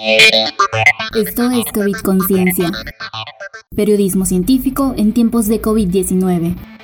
Esto es COVID Conciencia. Periodismo científico en tiempos de COVID-19.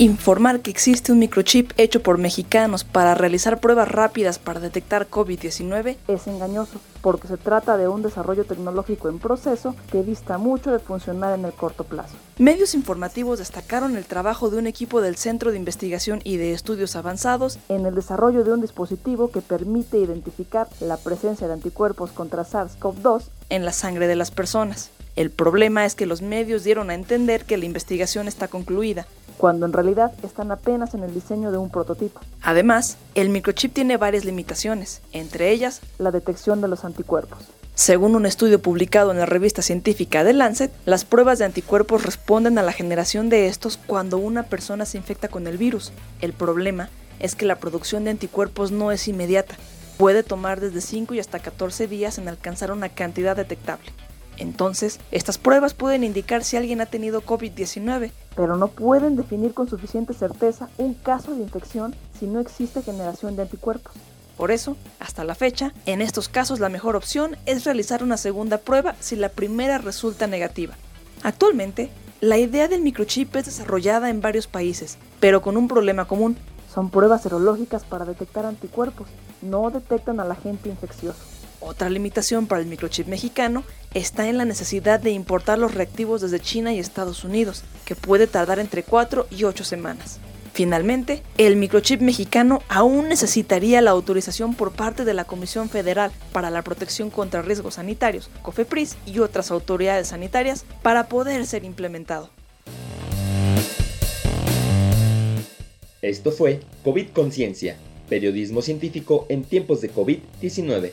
Informar que existe un microchip hecho por mexicanos para realizar pruebas rápidas para detectar COVID-19 es engañoso, porque se trata de un desarrollo tecnológico en proceso que dista mucho de funcionar en el corto plazo. Medios informativos destacaron el trabajo de un equipo del Centro de Investigación y de Estudios Avanzados en el desarrollo de un dispositivo que permite identificar la presencia de anticuerpos contra SARS-CoV-2 en la sangre de las personas. El problema es que los medios dieron a entender que la investigación está concluida, cuando en realidad están apenas en el diseño de un prototipo. Además, el microchip tiene varias limitaciones, entre ellas la detección de los anticuerpos. Según un estudio publicado en la revista científica The Lancet, las pruebas de anticuerpos responden a la generación de estos cuando una persona se infecta con el virus. El problema es que la producción de anticuerpos no es inmediata. Puede tomar desde 5 y hasta 14 días en alcanzar una cantidad detectable. Entonces, estas pruebas pueden indicar si alguien ha tenido COVID-19, pero no pueden definir con suficiente certeza un caso de infección si no existe generación de anticuerpos. Por eso, hasta la fecha, en estos casos la mejor opción es realizar una segunda prueba si la primera resulta negativa. Actualmente, la idea del microchip es desarrollada en varios países, pero con un problema común. Son pruebas serológicas para detectar anticuerpos, no detectan al agente infeccioso. Otra limitación para el microchip mexicano está en la necesidad de importar los reactivos desde China y Estados Unidos, que puede tardar entre 4 y 8 semanas. Finalmente, el microchip mexicano aún necesitaría la autorización por parte de la Comisión Federal para la Protección contra Riesgos Sanitarios, COFEPRIS y otras autoridades sanitarias para poder ser implementado. Esto fue COVID Conciencia, periodismo científico en tiempos de COVID-19.